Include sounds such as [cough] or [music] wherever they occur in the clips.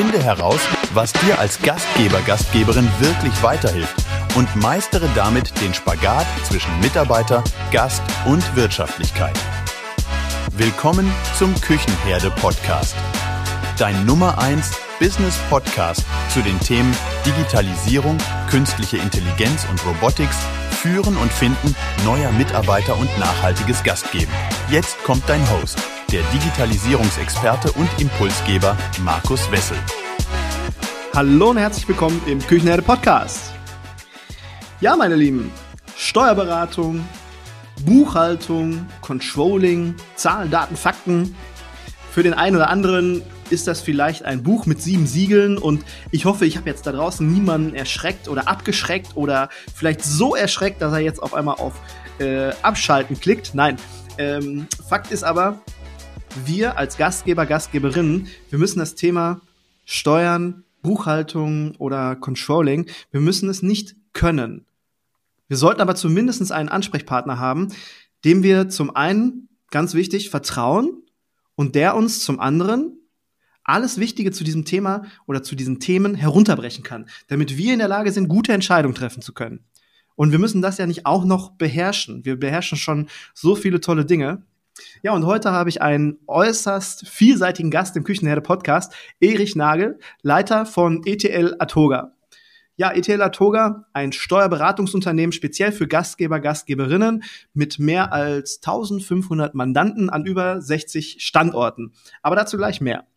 Finde heraus, was dir als Gastgeber, Gastgeberin wirklich weiterhilft und meistere damit den Spagat zwischen Mitarbeiter, Gast und Wirtschaftlichkeit. Willkommen zum Küchenherde Podcast. Dein Nummer 1 Business Podcast zu den Themen Digitalisierung, künstliche Intelligenz und Robotics, Führen und Finden neuer Mitarbeiter und nachhaltiges Gastgeben. Jetzt kommt dein Host, der Digitalisierungsexperte und Impulsgeber Markus Wessel. Hallo und herzlich willkommen im Küchenherde Podcast. Ja, meine Lieben, Steuerberatung, Buchhaltung, Controlling, Zahlen, Daten, Fakten. Für den einen oder anderen ist das vielleicht ein Buch mit sieben Siegeln und ich hoffe, ich habe jetzt da draußen niemanden erschreckt oder abgeschreckt oder vielleicht so erschreckt, dass er jetzt auf einmal auf äh, Abschalten klickt. Nein, ähm, Fakt ist aber, wir als Gastgeber, Gastgeberinnen, wir müssen das Thema Steuern, Buchhaltung oder Controlling, wir müssen es nicht können. Wir sollten aber zumindest einen Ansprechpartner haben, dem wir zum einen, ganz wichtig, vertrauen und der uns zum anderen alles Wichtige zu diesem Thema oder zu diesen Themen herunterbrechen kann, damit wir in der Lage sind, gute Entscheidungen treffen zu können. Und wir müssen das ja nicht auch noch beherrschen. Wir beherrschen schon so viele tolle Dinge. Ja, und heute habe ich einen äußerst vielseitigen Gast im Küchenherde Podcast, Erich Nagel, Leiter von ETL Atoga. Ja, ETL Atoga, ein Steuerberatungsunternehmen speziell für Gastgeber, Gastgeberinnen mit mehr als 1500 Mandanten an über 60 Standorten. Aber dazu gleich mehr.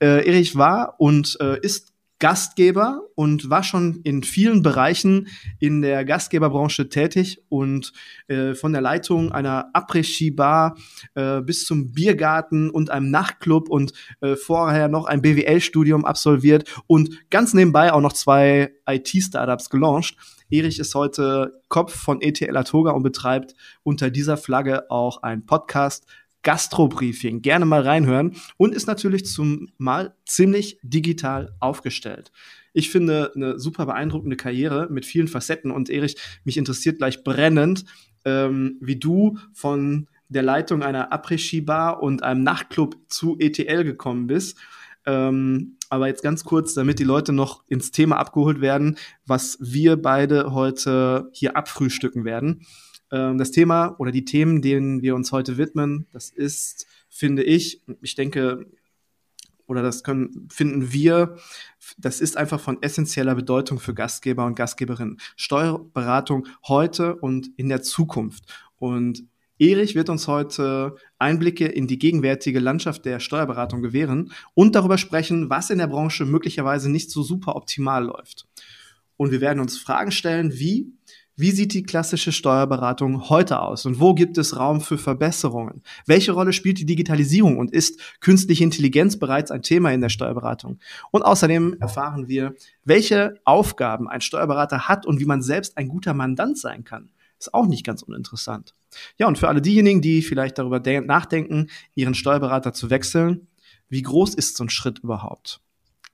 Äh, Erich war und äh, ist Gastgeber und war schon in vielen Bereichen in der Gastgeberbranche tätig und äh, von der Leitung einer Après-Ski-Bar äh, bis zum Biergarten und einem Nachtclub und äh, vorher noch ein BWL-Studium absolviert und ganz nebenbei auch noch zwei IT-Startups gelauncht. Erich ist heute Kopf von ETL Atoga und betreibt unter dieser Flagge auch einen Podcast Gastrobriefing. Gerne mal reinhören und ist natürlich zum Mal ziemlich digital aufgestellt. Ich finde eine super beeindruckende Karriere mit vielen Facetten und Erich, mich interessiert gleich brennend, ähm, wie du von der Leitung einer Après-Ski-Bar und einem Nachtclub zu ETL gekommen bist. Ähm, aber jetzt ganz kurz, damit die Leute noch ins Thema abgeholt werden, was wir beide heute hier abfrühstücken werden. Ähm, das Thema oder die Themen, denen wir uns heute widmen, das ist, finde ich, ich denke, oder das können, finden wir, das ist einfach von essentieller Bedeutung für Gastgeber und Gastgeberinnen. Steuerberatung heute und in der Zukunft. Und Erich wird uns heute Einblicke in die gegenwärtige Landschaft der Steuerberatung gewähren und darüber sprechen, was in der Branche möglicherweise nicht so super optimal läuft. Und wir werden uns Fragen stellen, wie wie sieht die klassische Steuerberatung heute aus und wo gibt es Raum für Verbesserungen? Welche Rolle spielt die Digitalisierung und ist künstliche Intelligenz bereits ein Thema in der Steuerberatung? Und außerdem erfahren wir, welche Aufgaben ein Steuerberater hat und wie man selbst ein guter Mandant sein kann. Ist auch nicht ganz uninteressant. Ja, und für alle diejenigen, die vielleicht darüber nachdenken, ihren Steuerberater zu wechseln, wie groß ist so ein Schritt überhaupt?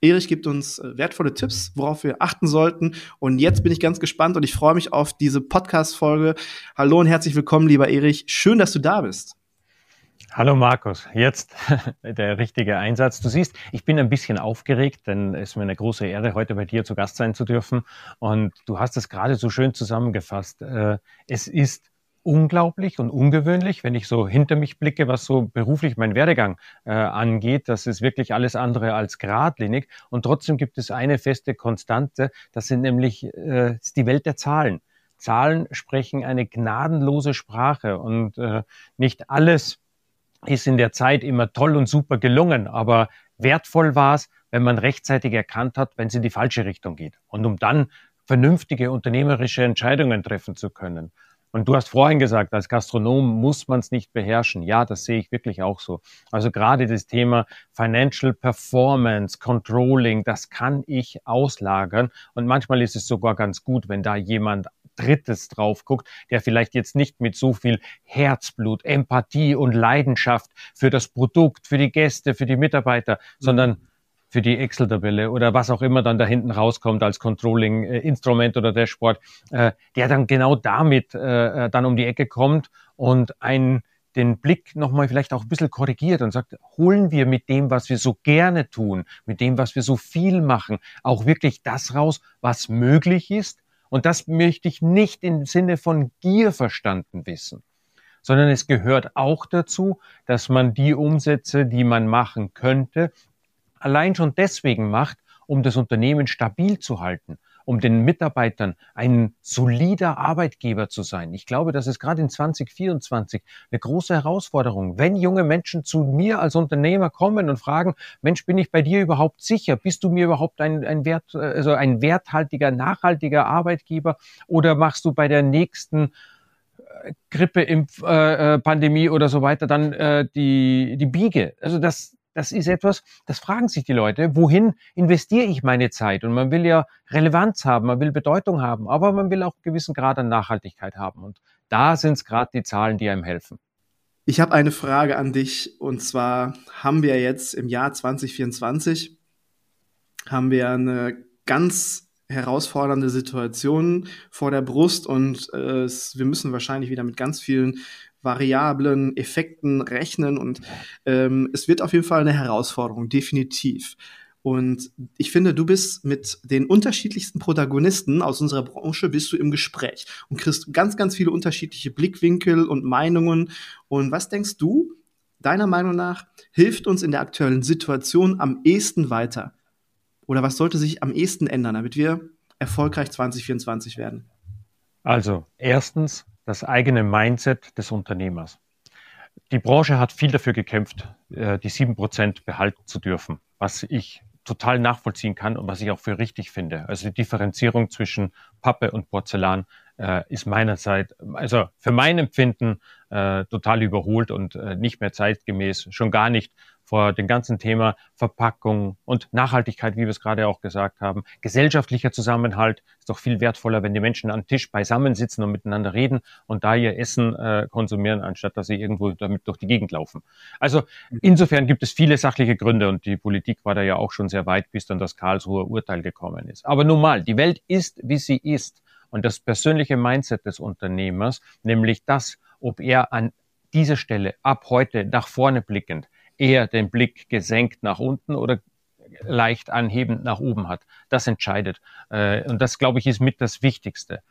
Erich gibt uns äh, wertvolle Tipps, worauf wir achten sollten. Und jetzt bin ich ganz gespannt und ich freue mich auf diese Podcast-Folge. Hallo und herzlich willkommen, lieber Erich. Schön, dass du da bist. Hallo Markus, jetzt [laughs] der richtige Einsatz. Du siehst, ich bin ein bisschen aufgeregt, denn es ist mir eine große Ehre, heute bei dir zu Gast sein zu dürfen. Und du hast es gerade so schön zusammengefasst. Äh, es ist unglaublich und ungewöhnlich, wenn ich so hinter mich blicke, was so beruflich mein Werdegang äh, angeht. Das ist wirklich alles andere als geradlinig. Und trotzdem gibt es eine feste Konstante, das sind nämlich äh, die Welt der Zahlen. Zahlen sprechen eine gnadenlose Sprache und äh, nicht alles ist in der Zeit immer toll und super gelungen, aber wertvoll war es, wenn man rechtzeitig erkannt hat, wenn es in die falsche Richtung geht und um dann vernünftige unternehmerische Entscheidungen treffen zu können. Und du hast vorhin gesagt, als Gastronom muss man es nicht beherrschen. Ja, das sehe ich wirklich auch so. Also gerade das Thema Financial Performance, Controlling, das kann ich auslagern. Und manchmal ist es sogar ganz gut, wenn da jemand Drittes drauf guckt, der vielleicht jetzt nicht mit so viel Herzblut, Empathie und Leidenschaft für das Produkt, für die Gäste, für die Mitarbeiter, mhm. sondern für die Excel-Tabelle oder was auch immer dann da hinten rauskommt als Controlling-Instrument oder Dashboard, äh, der dann genau damit äh, äh, dann um die Ecke kommt und ein den Blick nochmal vielleicht auch ein bisschen korrigiert und sagt, holen wir mit dem, was wir so gerne tun, mit dem, was wir so viel machen, auch wirklich das raus, was möglich ist? Und das möchte ich nicht im Sinne von Gier verstanden wissen, sondern es gehört auch dazu, dass man die Umsätze, die man machen könnte, allein schon deswegen macht, um das Unternehmen stabil zu halten, um den Mitarbeitern ein solider Arbeitgeber zu sein. Ich glaube, das ist gerade in 2024 eine große Herausforderung. Wenn junge Menschen zu mir als Unternehmer kommen und fragen, Mensch, bin ich bei dir überhaupt sicher? Bist du mir überhaupt ein, ein Wert, also ein werthaltiger, nachhaltiger Arbeitgeber? Oder machst du bei der nächsten äh, Grippe-Pandemie äh, äh oder so weiter dann äh, die, die Biege? Also das, das ist etwas, das fragen sich die Leute, wohin investiere ich meine Zeit? Und man will ja Relevanz haben, man will Bedeutung haben, aber man will auch einen gewissen Grad an Nachhaltigkeit haben. Und da sind es gerade die Zahlen, die einem helfen. Ich habe eine Frage an dich und zwar haben wir jetzt im Jahr 2024 haben wir eine ganz herausfordernde Situation vor der Brust und äh, wir müssen wahrscheinlich wieder mit ganz vielen variablen Effekten rechnen und ähm, es wird auf jeden Fall eine Herausforderung, definitiv. Und ich finde, du bist mit den unterschiedlichsten Protagonisten aus unserer Branche bist du im Gespräch und kriegst ganz, ganz viele unterschiedliche Blickwinkel und Meinungen. Und was denkst du, deiner Meinung nach, hilft uns in der aktuellen Situation am ehesten weiter? Oder was sollte sich am ehesten ändern, damit wir erfolgreich 2024 werden? Also, erstens, das eigene Mindset des Unternehmers. Die Branche hat viel dafür gekämpft, äh, die sieben Prozent behalten zu dürfen, was ich total nachvollziehen kann und was ich auch für richtig finde. Also die Differenzierung zwischen Pappe und Porzellan äh, ist meinerseits, also für mein Empfinden äh, total überholt und nicht mehr zeitgemäß, schon gar nicht vor dem ganzen Thema Verpackung und Nachhaltigkeit, wie wir es gerade auch gesagt haben. Gesellschaftlicher Zusammenhalt ist doch viel wertvoller, wenn die Menschen am Tisch beisammen sitzen und miteinander reden und da ihr Essen äh, konsumieren, anstatt dass sie irgendwo damit durch die Gegend laufen. Also insofern gibt es viele sachliche Gründe und die Politik war da ja auch schon sehr weit, bis dann das Karlsruher Urteil gekommen ist. Aber nun mal, die Welt ist, wie sie ist. Und das persönliche Mindset des Unternehmers, nämlich das, ob er an dieser Stelle ab heute nach vorne blickend eher den Blick gesenkt nach unten oder leicht anhebend nach oben hat. Das entscheidet. Äh, und das, glaube ich, ist mit das Wichtigste.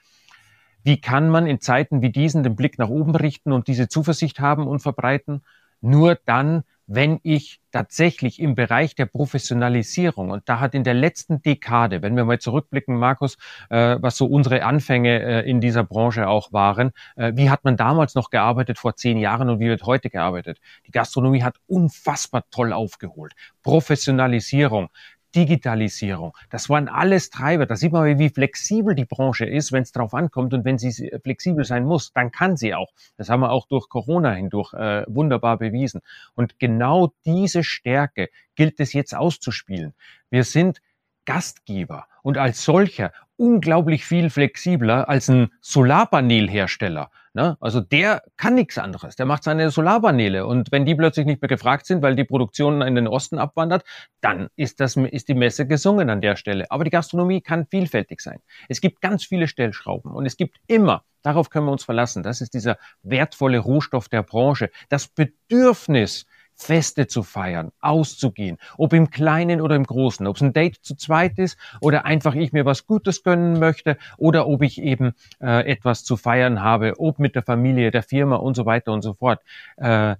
Wie kann man in Zeiten wie diesen den Blick nach oben richten und diese Zuversicht haben und verbreiten? Nur dann, wenn ich tatsächlich im Bereich der Professionalisierung, und da hat in der letzten Dekade, wenn wir mal zurückblicken, Markus, äh, was so unsere Anfänge äh, in dieser Branche auch waren, äh, wie hat man damals noch gearbeitet vor zehn Jahren und wie wird heute gearbeitet? Die Gastronomie hat unfassbar toll aufgeholt. Professionalisierung, Digitalisierung. Das waren alles Treiber. Da sieht man, wie flexibel die Branche ist, wenn es drauf ankommt und wenn sie flexibel sein muss, dann kann sie auch. Das haben wir auch durch Corona hindurch äh, wunderbar bewiesen. Und genau diese Stärke gilt es jetzt auszuspielen. Wir sind Gastgeber und als solcher unglaublich viel flexibler als ein Solarpanelhersteller. Ne? Also der kann nichts anderes. Der macht seine Solarpaneele. Und wenn die plötzlich nicht mehr gefragt sind, weil die Produktion in den Osten abwandert, dann ist, das, ist die Messe gesungen an der Stelle. Aber die Gastronomie kann vielfältig sein. Es gibt ganz viele Stellschrauben und es gibt immer, darauf können wir uns verlassen, das ist dieser wertvolle Rohstoff der Branche, das Bedürfnis, Feste zu feiern, auszugehen, ob im Kleinen oder im Großen, ob es ein Date zu zweit ist oder einfach ich mir was Gutes gönnen möchte oder ob ich eben äh, etwas zu feiern habe, ob mit der Familie, der Firma und so weiter und so fort. Äh,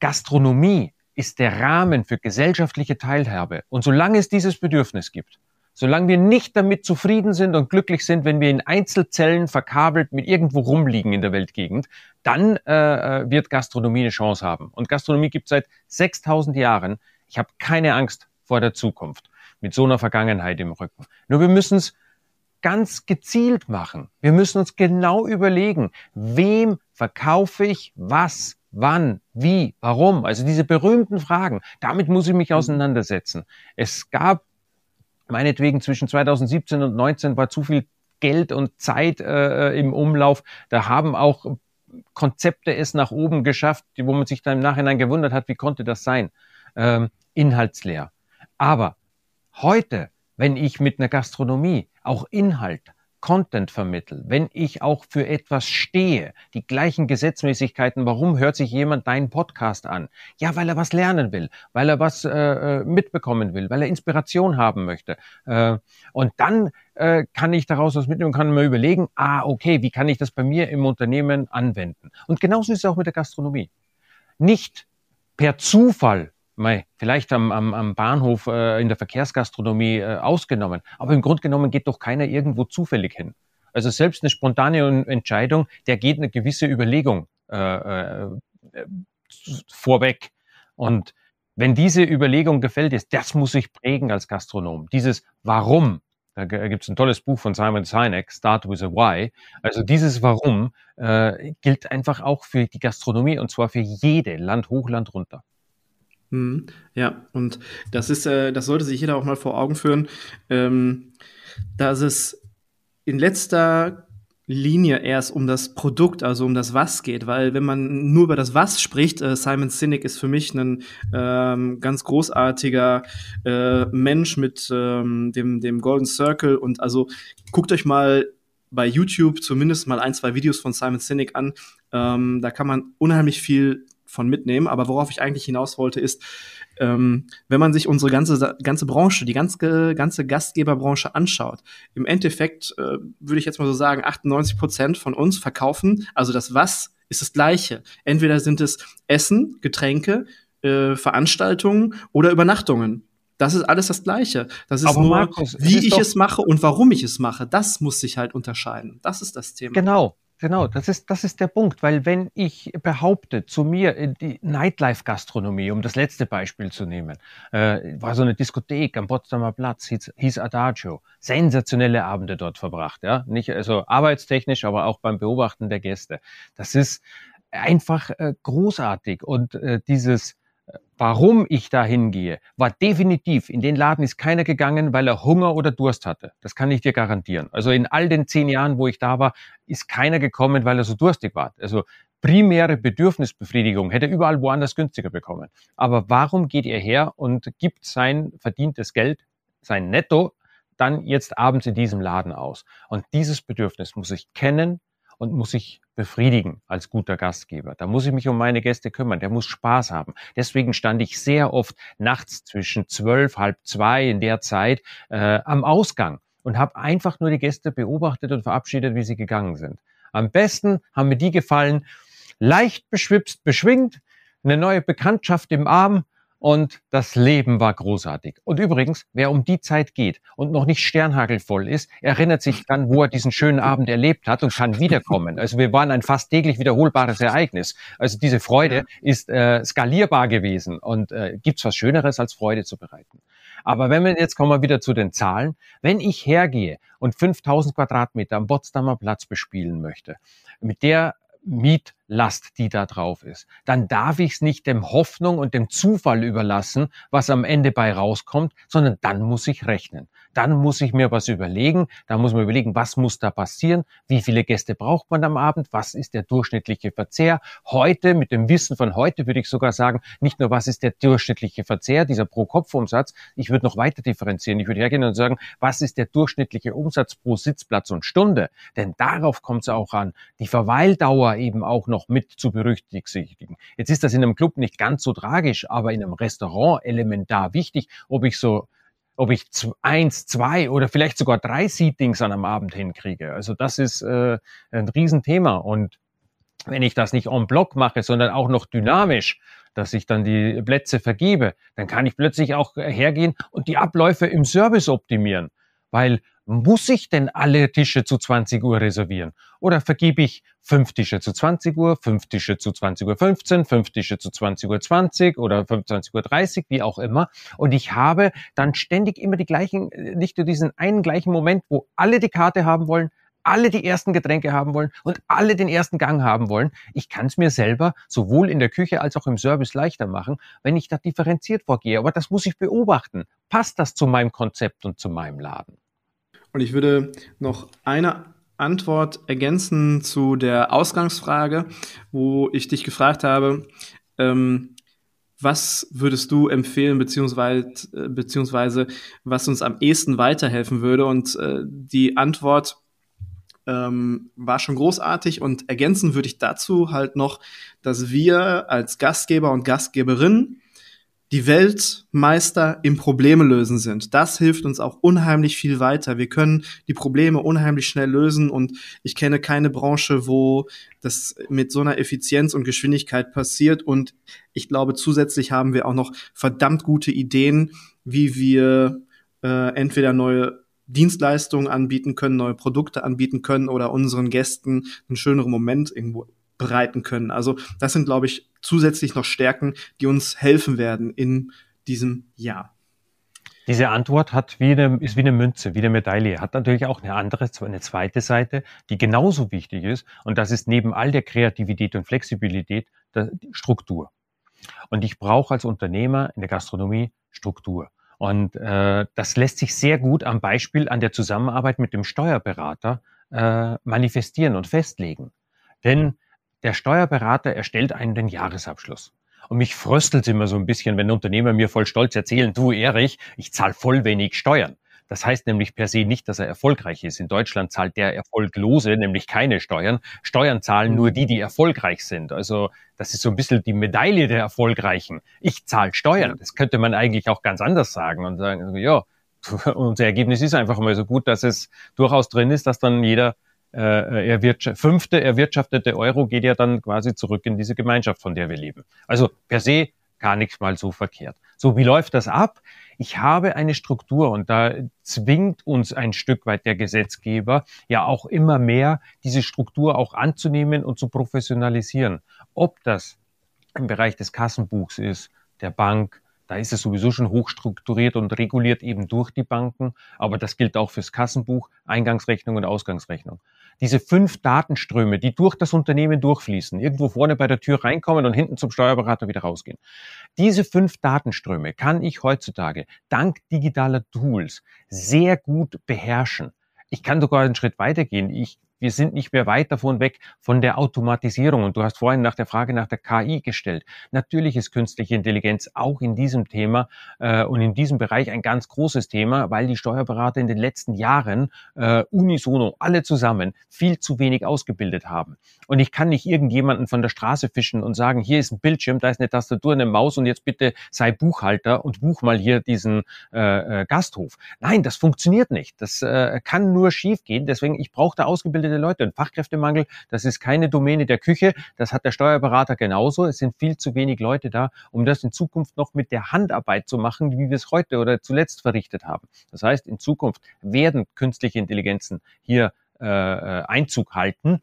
Gastronomie ist der Rahmen für gesellschaftliche Teilhabe. Und solange es dieses Bedürfnis gibt, Solange wir nicht damit zufrieden sind und glücklich sind, wenn wir in Einzelzellen verkabelt mit irgendwo rumliegen in der Weltgegend, dann äh, äh wird Gastronomie eine Chance haben. Und Gastronomie gibt seit 6000 Jahren. Ich habe keine Angst vor der Zukunft mit so einer Vergangenheit im Rücken. Nur wir müssen es ganz gezielt machen. Wir müssen uns genau überlegen, wem verkaufe ich was, wann, wie, warum. Also diese berühmten Fragen. Damit muss ich mich auseinandersetzen. Es gab meinetwegen zwischen 2017 und 2019 war zu viel Geld und Zeit äh, im Umlauf. Da haben auch Konzepte es nach oben geschafft, wo man sich dann im Nachhinein gewundert hat, wie konnte das sein? Ähm, inhaltsleer. Aber heute, wenn ich mit einer Gastronomie auch Inhalt, Content vermittle, wenn ich auch für etwas stehe, die gleichen Gesetzmäßigkeiten, warum hört sich jemand deinen Podcast an? Ja, weil er was lernen will, weil er was äh, äh mitbekommen will, weil er Inspiration haben möchte. Äh, und dann äh, kann ich daraus was mitnehmen und kann mir überlegen, ah, okay, wie kann ich das bei mir im Unternehmen anwenden? Und genauso ist es auch mit der Gastronomie. Nicht per Zufall mei, vielleicht am, am, am Bahnhof äh, in der Verkehrsgastronomie äh, ausgenommen. Aber im Grunde genommen geht doch keiner irgendwo zufällig hin. Also selbst eine spontane Entscheidung, der geht eine gewisse Überlegung äh, äh, vorweg. Und wenn diese Überlegung gefällt ist, das muss ich prägen als Gastronom. Dieses Warum, da gibt es ein tolles Buch von Simon Sinek, Start with a Why. Also dieses Warum äh, gilt einfach auch für die Gastronomie und zwar für jede, Land hoch, Land runter. Mhm. Ja, und das ist, äh, das sollte sich jeder auch mal vor Augen führen, ähm, dass es in letzter Linie erst um das Produkt, also um das Was geht, weil wenn man nur über das Was spricht, äh, Simon Sinek ist für mich ein ähm, ganz großartiger äh, Mensch mit ähm, dem, dem Golden Circle und also guckt euch mal bei YouTube zumindest mal ein, zwei Videos von Simon Sinek an. Ähm, da kann man unheimlich viel von mitnehmen. Aber worauf ich eigentlich hinaus wollte, ist, ähm, wenn man sich unsere ganze, ganze Branche, die ganze, ganze Gastgeberbranche anschaut, im Endeffekt äh, würde ich jetzt mal so sagen, 98 Prozent von uns verkaufen, also das Was ist das Gleiche. Entweder sind es Essen, Getränke, äh, Veranstaltungen oder Übernachtungen. Das ist alles das Gleiche. Das ist Aber nur, Markus, wie ist ich es mache und warum ich es mache. Das muss sich halt unterscheiden. Das ist das Thema. Genau. Genau, das ist, das ist der Punkt, weil wenn ich behaupte, zu mir die Nightlife-Gastronomie, um das letzte Beispiel zu nehmen, äh, war so eine Diskothek am Potsdamer Platz, hieß, hieß Adagio, sensationelle Abende dort verbracht, ja, nicht also arbeitstechnisch, aber auch beim Beobachten der Gäste. Das ist einfach äh, großartig. Und äh, dieses warum ich da hingehe, war definitiv, in den Laden ist keiner gegangen, weil er Hunger oder Durst hatte. Das kann ich dir garantieren. Also in all den zehn Jahren, wo ich da war, ist keiner gekommen, weil er so durstig war. Also primäre Bedürfnisbefriedigung hätte überall woanders günstiger bekommen. Aber warum geht ihr her und gibt sein verdientes Geld, sein Netto, dann jetzt abends in diesem Laden aus? Und dieses Bedürfnis muss ich kennen, und muss ich befriedigen als guter Gastgeber. Da muss ich mich um meine Gäste kümmern. Der muss Spaß haben. Deswegen stand ich sehr oft nachts zwischen zwölf, halb zwei in der Zeit äh, am Ausgang und habe einfach nur die Gäste beobachtet und verabschiedet, wie sie gegangen sind. Am besten haben mir die gefallen, leicht beschwipst, beschwingt, eine neue Bekanntschaft im Arm und das Leben war großartig. Und übrigens, wer um die Zeit geht und noch nicht sternhagelvoll ist, erinnert sich dann, wo er diesen schönen Abend erlebt hat und kann wiederkommen. Also wir waren ein fast täglich wiederholbares Ereignis. Also diese Freude ist äh, skalierbar gewesen und äh, gibt's was Schöneres als Freude zu bereiten. Aber wenn wir jetzt kommen wir wieder zu den Zahlen, wenn ich hergehe und 5000 Quadratmeter am Potsdamer Platz bespielen möchte, mit der Mietlast, die da drauf ist, dann darf ich es nicht dem Hoffnung und dem Zufall überlassen, was am Ende bei rauskommt, sondern dann muss ich rechnen dann muss ich mir was überlegen. Da muss man überlegen, was muss da passieren? Wie viele Gäste braucht man am Abend? Was ist der durchschnittliche Verzehr? Heute, mit dem Wissen von heute, würde ich sogar sagen, nicht nur, was ist der durchschnittliche Verzehr, dieser Pro-Kopf-Umsatz. Ich würde noch weiter differenzieren. Ich würde hergehen und sagen, was ist der durchschnittliche Umsatz pro Sitzplatz und Stunde? Denn darauf kommt es auch an, die Verweildauer eben auch noch mit zu berücksichtigen. Jetzt ist das in einem Club nicht ganz so tragisch, aber in einem Restaurant elementar wichtig, ob ich so ob ich eins, zwei oder vielleicht sogar drei Seatings an einem Abend hinkriege. Also das ist äh, ein Riesenthema. Und wenn ich das nicht en bloc mache, sondern auch noch dynamisch, dass ich dann die Plätze vergebe, dann kann ich plötzlich auch hergehen und die Abläufe im Service optimieren. Weil muss ich denn alle Tische zu 20 Uhr reservieren? Oder vergebe ich fünf Tische zu 20 Uhr, fünf Tische zu 20 Uhr 15, fünf Tische zu 20 Uhr 20 oder 25 Uhr 30, wie auch immer. Und ich habe dann ständig immer die gleichen, nicht nur diesen einen gleichen Moment, wo alle die Karte haben wollen, alle die ersten Getränke haben wollen und alle den ersten Gang haben wollen. Ich kann es mir selber sowohl in der Küche als auch im Service leichter machen, wenn ich da differenziert vorgehe. Aber das muss ich beobachten. Passt das zu meinem Konzept und zu meinem Laden? Und ich würde noch eine Antwort ergänzen zu der Ausgangsfrage, wo ich dich gefragt habe, ähm, was würdest du empfehlen, beziehungsweise, beziehungsweise was uns am ehesten weiterhelfen würde? Und äh, die Antwort ähm, war schon großartig und ergänzen würde ich dazu halt noch, dass wir als Gastgeber und Gastgeberin die Weltmeister im Probleme lösen sind. Das hilft uns auch unheimlich viel weiter. Wir können die Probleme unheimlich schnell lösen und ich kenne keine Branche, wo das mit so einer Effizienz und Geschwindigkeit passiert und ich glaube zusätzlich haben wir auch noch verdammt gute Ideen, wie wir äh, entweder neue Dienstleistungen anbieten können, neue Produkte anbieten können oder unseren Gästen einen schöneren Moment irgendwo bereiten können. Also das sind, glaube ich, zusätzlich noch Stärken, die uns helfen werden in diesem Jahr. Diese Antwort hat wie eine, ist wie eine Münze, wie eine Medaille, hat natürlich auch eine andere, eine zweite Seite, die genauso wichtig ist. Und das ist neben all der Kreativität und Flexibilität die Struktur. Und ich brauche als Unternehmer in der Gastronomie Struktur. Und äh, das lässt sich sehr gut am Beispiel an der Zusammenarbeit mit dem Steuerberater äh, manifestieren und festlegen. Denn der Steuerberater erstellt einen den Jahresabschluss. Und mich fröstelt immer so ein bisschen, wenn Unternehmer mir voll stolz erzählen, du Erich, ich zahle voll wenig Steuern. Das heißt nämlich per se nicht, dass er erfolgreich ist. In Deutschland zahlt der Erfolglose nämlich keine Steuern. Steuern zahlen nur die, die erfolgreich sind. Also das ist so ein bisschen die Medaille der Erfolgreichen. Ich zahle Steuern. Das könnte man eigentlich auch ganz anders sagen und sagen, ja, [laughs] unser Ergebnis ist einfach mal so gut, dass es durchaus drin ist, dass dann jeder äh, erwirtschaft fünfte erwirtschaftete Euro geht ja dann quasi zurück in diese Gemeinschaft, von der wir leben. Also per se gar nichts mal so verkehrt. So, wie läuft das ab? Ich habe eine Struktur und da zwingt uns ein Stück weit der Gesetzgeber ja auch immer mehr, diese Struktur auch anzunehmen und zu professionalisieren. Ob das im Bereich des Kassenbuchs ist, der Bank, da ist es sowieso schon hochstrukturiert und reguliert eben durch die Banken. Aber das gilt auch fürs Kassenbuch, Eingangsrechnung und Ausgangsrechnung. Diese fünf Datenströme, die durch das Unternehmen durchfließen, irgendwo vorne bei der Tür reinkommen und hinten zum Steuerberater wieder rausgehen. Diese fünf Datenströme kann ich heutzutage dank digitaler Tools sehr gut beherrschen. Ich kann sogar einen Schritt weitergehen. Ich wir sind nicht mehr weit davon weg von der Automatisierung. Und du hast vorhin nach der Frage nach der KI gestellt. Natürlich ist künstliche Intelligenz auch in diesem Thema äh, und in diesem Bereich ein ganz großes Thema, weil die Steuerberater in den letzten Jahren äh, unisono alle zusammen viel zu wenig ausgebildet haben. Und ich kann nicht irgendjemanden von der Straße fischen und sagen, hier ist ein Bildschirm, da ist eine Tastatur, eine Maus und jetzt bitte sei Buchhalter und buch mal hier diesen äh, äh Gasthof. Nein, das funktioniert nicht. Das äh, kann nur schiefgehen. Deswegen, ich brauche da ausgebildete ausgebildete Leute. Und Fachkräftemangel, das ist keine Domäne der Küche, das hat der Steuerberater genauso. Es sind viel zu wenig Leute da, um das in Zukunft noch mit der Handarbeit zu machen, wie wir es heute oder zuletzt verrichtet haben. Das heißt, in Zukunft werden künstliche Intelligenzen hier äh, äh Einzug halten.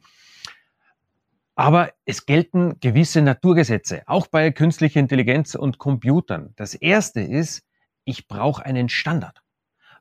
Aber es gelten gewisse Naturgesetze, auch bei künstlicher Intelligenz und Computern. Das erste ist, ich brauche einen Standard.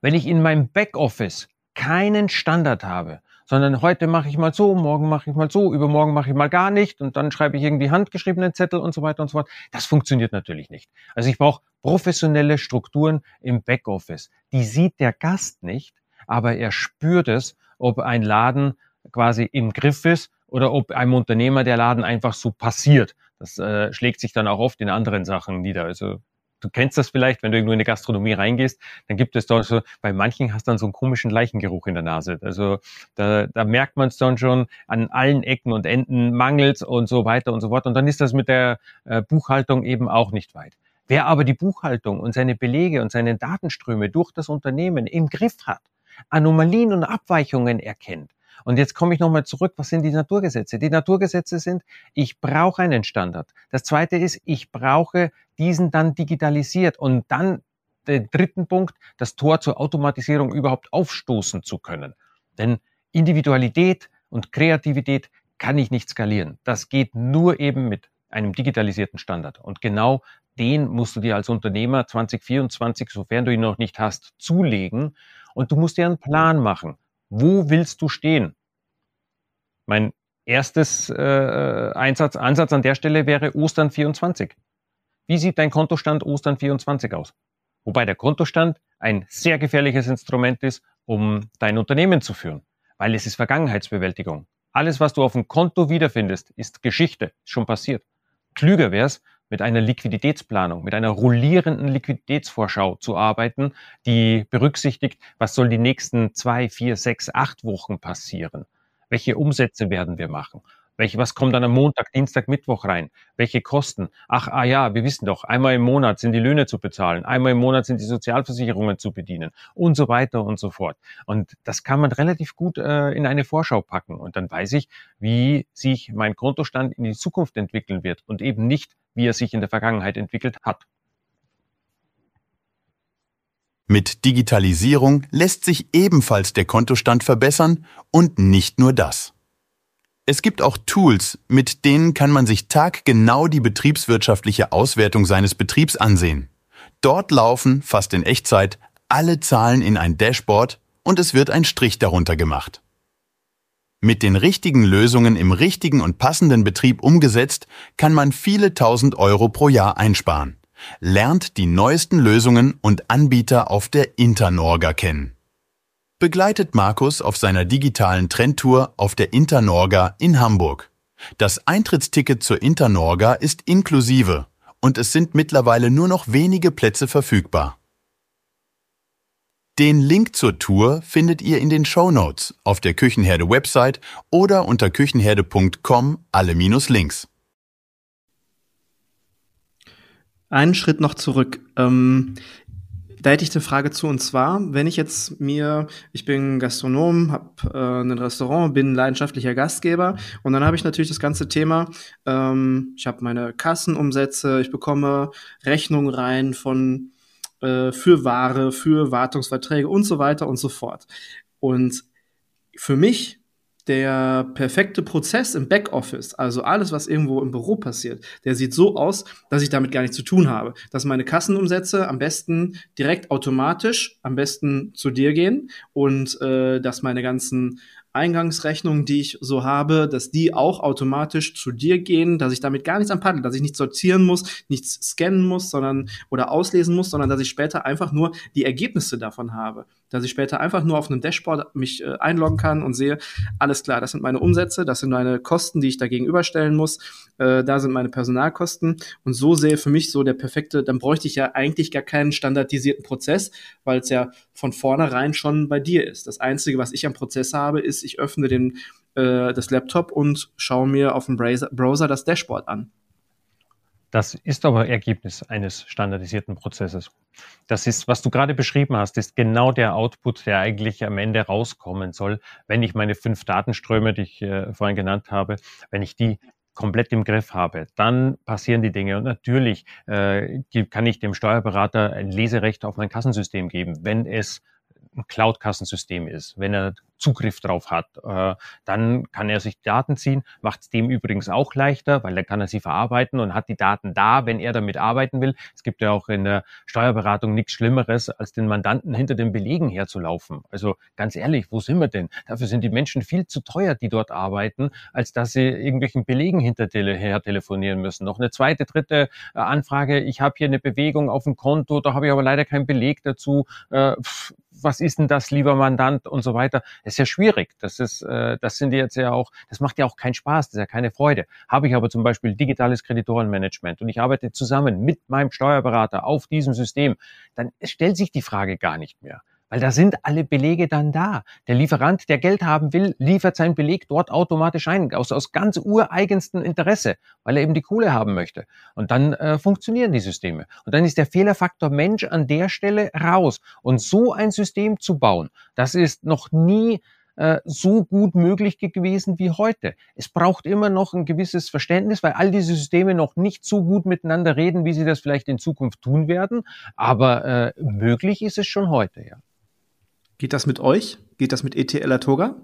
Wenn ich in meinem Backoffice keinen Standard habe, sondern heute mache ich mal so, morgen mache ich mal so, übermorgen mache ich mal gar nicht und dann schreibe ich irgendwie handgeschriebene Zettel und so weiter und so fort. Das funktioniert natürlich nicht. Also ich brauche professionelle Strukturen im Backoffice. Die sieht der Gast nicht, aber er spürt es, ob ein Laden quasi im Griff ist oder ob einem Unternehmer der Laden einfach so passiert. Das äh, schlägt sich dann auch oft in anderen Sachen nieder. Also du kennst das vielleicht, wenn du irgendwo in eine Gastronomie reingehst, dann gibt es da so, bei manchen hast du dann so einen komischen Leichengeruch in der Nase. Also da, da merkt man es dann schon an allen Ecken und Enden, mangelt und so weiter und so fort. Und dann ist das mit der äh, Buchhaltung eben auch nicht weit. Wer aber die Buchhaltung und seine Belege und seine Datenströme durch das Unternehmen im Griff hat, Anomalien und Abweichungen erkennt, und jetzt komme ich nochmal zurück, was sind die Naturgesetze? Die Naturgesetze sind, ich brauche einen Standard. Das zweite ist, ich brauche diesen dann digitalisiert und dann den dritten Punkt, das Tor zur Automatisierung überhaupt aufstoßen zu können. Denn Individualität und Kreativität kann ich nicht skalieren. Das geht nur eben mit einem digitalisierten Standard. Und genau den musst du dir als Unternehmer 2024, sofern du ihn noch nicht hast, zulegen. Und du musst dir einen Plan machen. Wo willst du stehen? Mein erstes äh, Einsatz, Ansatz an der Stelle wäre Ostern 24. Wie sieht dein Kontostand Ostern 24 aus? Wobei der Kontostand ein sehr gefährliches Instrument ist, um dein Unternehmen zu führen, weil es ist Vergangenheitsbewältigung. Alles, was du auf dem Konto wiederfindest, ist Geschichte, ist schon passiert. Klüger wäre es, mit einer Liquiditätsplanung, mit einer rollierenden Liquiditätsvorschau zu arbeiten, die berücksichtigt, was soll die nächsten zwei, vier, sechs, acht Wochen passieren. Welche Umsätze werden wir machen? Welche, was kommt dann am Montag, Dienstag, Mittwoch rein? Welche Kosten? Ach, ah ja, wir wissen doch, einmal im Monat sind die Löhne zu bezahlen, einmal im Monat sind die Sozialversicherungen zu bedienen und so weiter und so fort. Und das kann man relativ gut äh, in eine Vorschau packen. Und dann weiß ich, wie sich mein Kontostand in die Zukunft entwickeln wird und eben nicht, wie er sich in der Vergangenheit entwickelt hat. Mit Digitalisierung lässt sich ebenfalls der Kontostand verbessern und nicht nur das. Es gibt auch Tools, mit denen kann man sich taggenau die betriebswirtschaftliche Auswertung seines Betriebs ansehen. Dort laufen, fast in Echtzeit, alle Zahlen in ein Dashboard und es wird ein Strich darunter gemacht. Mit den richtigen Lösungen im richtigen und passenden Betrieb umgesetzt, kann man viele tausend Euro pro Jahr einsparen. Lernt die neuesten Lösungen und Anbieter auf der Internorga kennen begleitet Markus auf seiner digitalen Trendtour auf der Internorga in Hamburg. Das Eintrittsticket zur Internorga ist inklusive und es sind mittlerweile nur noch wenige Plätze verfügbar. Den Link zur Tour findet ihr in den Show Notes auf der Küchenherde Website oder unter küchenherde.com alle minus Links. Einen Schritt noch zurück. Ähm, da hätte ich eine Frage zu, und zwar, wenn ich jetzt mir, ich bin Gastronom, habe äh, ein Restaurant, bin leidenschaftlicher Gastgeber und dann habe ich natürlich das ganze Thema, ähm, ich habe meine Kassenumsätze, ich bekomme Rechnungen rein von äh, für Ware, für Wartungsverträge und so weiter und so fort. Und für mich der perfekte Prozess im Backoffice, also alles, was irgendwo im Büro passiert, der sieht so aus, dass ich damit gar nichts zu tun habe. Dass meine Kassenumsätze am besten direkt automatisch, am besten zu dir gehen und äh, dass meine ganzen Eingangsrechnungen, die ich so habe, dass die auch automatisch zu dir gehen, dass ich damit gar nichts anpaddle, dass ich nichts sortieren muss, nichts scannen muss, sondern oder auslesen muss, sondern dass ich später einfach nur die Ergebnisse davon habe. Dass ich später einfach nur auf einem Dashboard mich äh, einloggen kann und sehe, alles klar, das sind meine Umsätze, das sind meine Kosten, die ich da gegenüberstellen muss, äh, da sind meine Personalkosten und so sehe für mich so der perfekte, dann bräuchte ich ja eigentlich gar keinen standardisierten Prozess, weil es ja von vornherein schon bei dir ist. Das Einzige, was ich am Prozess habe, ist, ich öffne den, äh, das Laptop und schaue mir auf dem Browser das Dashboard an. Das ist aber Ergebnis eines standardisierten Prozesses. Das ist, was du gerade beschrieben hast, ist genau der Output, der eigentlich am Ende rauskommen soll, wenn ich meine fünf Datenströme, die ich äh, vorhin genannt habe, wenn ich die komplett im Griff habe, dann passieren die Dinge. Und natürlich äh, kann ich dem Steuerberater ein Leserecht auf mein Kassensystem geben, wenn es ein Cloud-Kassensystem ist, wenn er Zugriff drauf hat, äh, dann kann er sich Daten ziehen, macht es dem übrigens auch leichter, weil dann kann er sie verarbeiten und hat die Daten da, wenn er damit arbeiten will. Es gibt ja auch in der Steuerberatung nichts Schlimmeres, als den Mandanten hinter den Belegen herzulaufen. Also ganz ehrlich, wo sind wir denn? Dafür sind die Menschen viel zu teuer, die dort arbeiten, als dass sie irgendwelchen Belegen hinterher telefonieren müssen. Noch eine zweite, dritte äh, Anfrage, ich habe hier eine Bewegung auf dem Konto, da habe ich aber leider keinen Beleg dazu. Äh, pff, was ist denn das, lieber Mandant und so weiter. Das ist ja schwierig. Das ist, äh, das sind jetzt ja auch, das macht ja auch keinen Spaß, das ist ja keine Freude. Habe ich aber zum Beispiel digitales Kreditorenmanagement und ich arbeite zusammen mit meinem Steuerberater auf diesem System, dann stellt sich die Frage gar nicht mehr. Weil da sind alle Belege dann da. Der Lieferant, der Geld haben will, liefert seinen Beleg dort automatisch ein, aus, aus ganz ureigensten Interesse, weil er eben die Kohle haben möchte. Und dann äh, funktionieren die Systeme. Und dann ist der Fehlerfaktor Mensch an der Stelle raus. Und so ein System zu bauen, das ist noch nie äh, so gut möglich gewesen wie heute. Es braucht immer noch ein gewisses Verständnis, weil all diese Systeme noch nicht so gut miteinander reden, wie sie das vielleicht in Zukunft tun werden. Aber äh, möglich ist es schon heute, ja. Geht das mit euch? Geht das mit ETL Toga?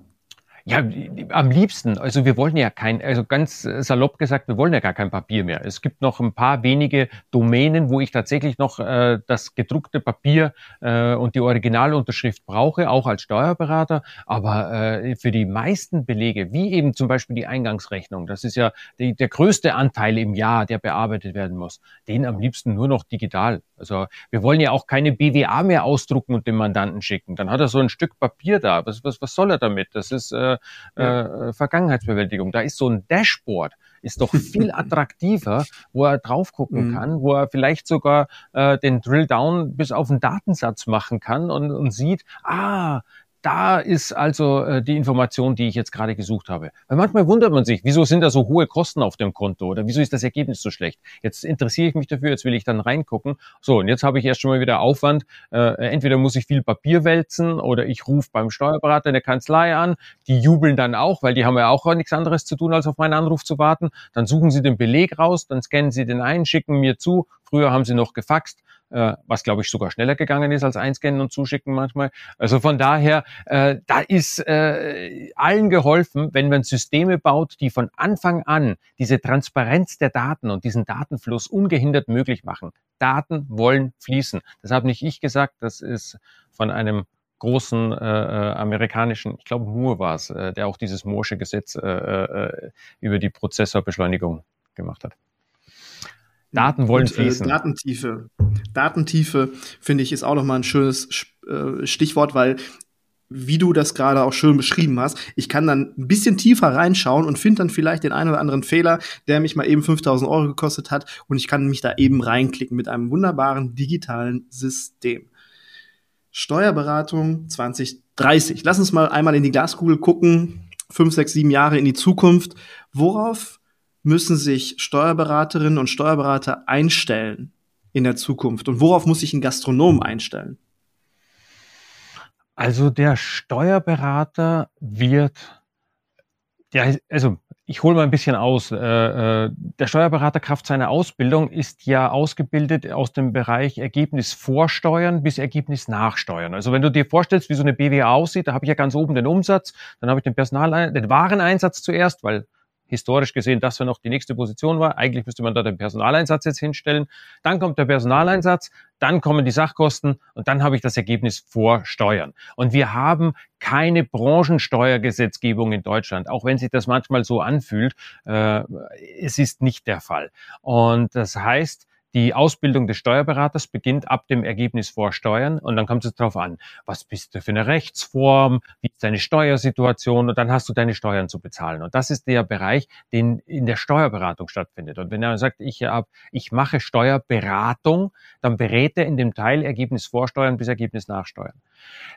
Ja, am liebsten. Also wir wollen ja kein, also ganz salopp gesagt, wir wollen ja gar kein Papier mehr. Es gibt noch ein paar wenige Domänen, wo ich tatsächlich noch äh, das gedruckte Papier äh, und die Originalunterschrift brauche, auch als Steuerberater. Aber äh, für die meisten Belege, wie eben zum Beispiel die Eingangsrechnung, das ist ja die, der größte Anteil im Jahr, der bearbeitet werden muss, den am liebsten nur noch digital. Also wir wollen ja auch keine BWA mehr ausdrucken und dem Mandanten schicken. Dann hat er so ein Stück Papier da. Was, was, was soll er damit? Das ist äh, ja. äh, Vergangenheitsbewältigung. Da ist so ein Dashboard ist doch viel [laughs] attraktiver, wo er drauf gucken mhm. kann, wo er vielleicht sogar äh, den Drill Down bis auf den Datensatz machen kann und, und sieht, ah, da ist also äh, die Information, die ich jetzt gerade gesucht habe. Weil manchmal wundert man sich, wieso sind da so hohe Kosten auf dem Konto oder wieso ist das Ergebnis so schlecht? Jetzt interessiere ich mich dafür, jetzt will ich dann reingucken. So, und jetzt habe ich erst schon mal wieder Aufwand. Äh, entweder muss ich viel Papier wälzen oder ich rufe beim Steuerberater in der Kanzlei an. Die jubeln dann auch, weil die haben ja auch nichts anderes zu tun, als auf meinen Anruf zu warten. Dann suchen sie den Beleg raus, dann scannen sie den ein, schicken mir zu. Früher haben sie noch gefaxt was glaube ich sogar schneller gegangen ist als einscannen und zuschicken manchmal. Also von daher, äh, da ist äh, allen geholfen, wenn man Systeme baut, die von Anfang an diese Transparenz der Daten und diesen Datenfluss ungehindert möglich machen. Daten wollen fließen. Das habe nicht ich gesagt, das ist von einem großen äh, äh amerikanischen, ich glaube Moore war es, äh, der auch dieses Moore'sche Gesetz äh, äh, über die Prozessorbeschleunigung gemacht hat. Daten wollen äh, fließen. Datentiefe. Datentiefe, finde ich, ist auch nochmal ein schönes äh, Stichwort, weil wie du das gerade auch schön beschrieben hast, ich kann dann ein bisschen tiefer reinschauen und finde dann vielleicht den einen oder anderen Fehler, der mich mal eben 5000 Euro gekostet hat und ich kann mich da eben reinklicken mit einem wunderbaren digitalen System. Steuerberatung 2030. Lass uns mal einmal in die Glaskugel gucken, fünf, sechs, sieben Jahre in die Zukunft. Worauf müssen sich Steuerberaterinnen und Steuerberater einstellen in der Zukunft? Und worauf muss sich ein Gastronom einstellen? Also der Steuerberater wird, ja, also ich hole mal ein bisschen aus. Äh, äh, der Steuerberater Kraft seiner Ausbildung ist ja ausgebildet aus dem Bereich Ergebnis vorsteuern bis Ergebnis nachsteuern. Also wenn du dir vorstellst, wie so eine BWA aussieht, da habe ich ja ganz oben den Umsatz, dann habe ich den Personal, den Wareneinsatz zuerst, weil historisch gesehen das wäre noch die nächste Position war. Eigentlich müsste man da den Personaleinsatz jetzt hinstellen. Dann kommt der Personaleinsatz, dann kommen die Sachkosten und dann habe ich das Ergebnis vor Steuern. Und wir haben keine Branchensteuergesetzgebung in Deutschland, auch wenn sich das manchmal so anfühlt. Äh, es ist nicht der Fall. Und das heißt, die Ausbildung des Steuerberaters beginnt ab dem Ergebnis vor Steuern und dann kommt es darauf an, was bist du für eine Rechtsform, wie ist deine Steuersituation und dann hast du deine Steuern zu bezahlen. Und das ist der Bereich, den in der Steuerberatung stattfindet. Und wenn er sagt, ich, hab, ich mache Steuerberatung, dann berät er in dem Teil Ergebnis vorsteuern bis Ergebnis nachsteuern.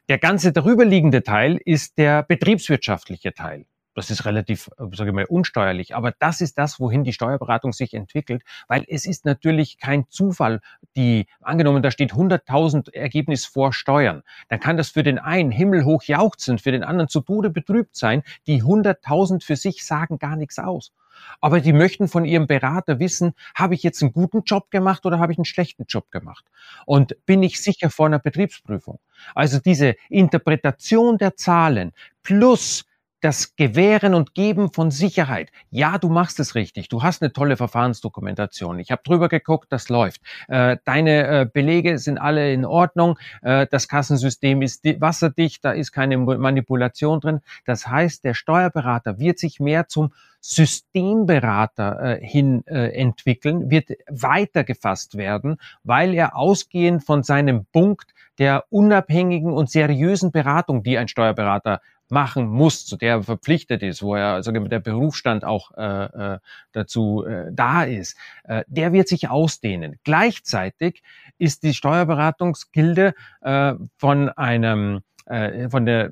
Der ganze darüberliegende Teil ist der betriebswirtschaftliche Teil. Das ist relativ, sage ich mal, unsteuerlich. Aber das ist das, wohin die Steuerberatung sich entwickelt, weil es ist natürlich kein Zufall, die, angenommen, da steht 100.000 Ergebnis vor Steuern. Dann kann das für den einen himmelhoch jauchzend, für den anderen zu Tode betrübt sein. Die 100.000 für sich sagen gar nichts aus. Aber die möchten von ihrem Berater wissen, habe ich jetzt einen guten Job gemacht oder habe ich einen schlechten Job gemacht? Und bin ich sicher vor einer Betriebsprüfung? Also diese Interpretation der Zahlen plus das Gewähren und Geben von Sicherheit. Ja, du machst es richtig. Du hast eine tolle Verfahrensdokumentation. Ich habe drüber geguckt, das läuft. Äh, deine äh, Belege sind alle in Ordnung. Äh, das Kassensystem ist wasserdicht, da ist keine Manipulation drin. Das heißt, der Steuerberater wird sich mehr zum Systemberater hin entwickeln, wird weitergefasst werden, weil er ausgehend von seinem Punkt der unabhängigen und seriösen Beratung, die ein Steuerberater machen muss, zu der er verpflichtet ist, wo er also der Berufsstand auch äh, äh, dazu äh, da ist, äh, der wird sich ausdehnen. Gleichzeitig ist die Steuerberatungsgilde äh, von einem äh, von der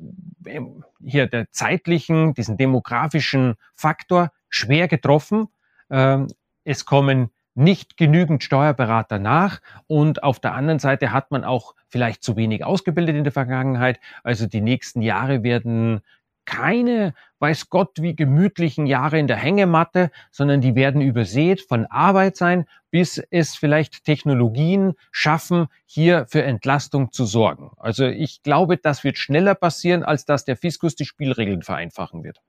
hier der zeitlichen, diesen demografischen Faktor schwer getroffen. Ähm, es kommen nicht genügend Steuerberater nach und auf der anderen Seite hat man auch vielleicht zu wenig ausgebildet in der Vergangenheit. Also die nächsten Jahre werden keine, weiß Gott, wie gemütlichen Jahre in der Hängematte, sondern die werden übersät von Arbeit sein, bis es vielleicht Technologien schaffen, hier für Entlastung zu sorgen. Also ich glaube, das wird schneller passieren, als dass der Fiskus die Spielregeln vereinfachen wird.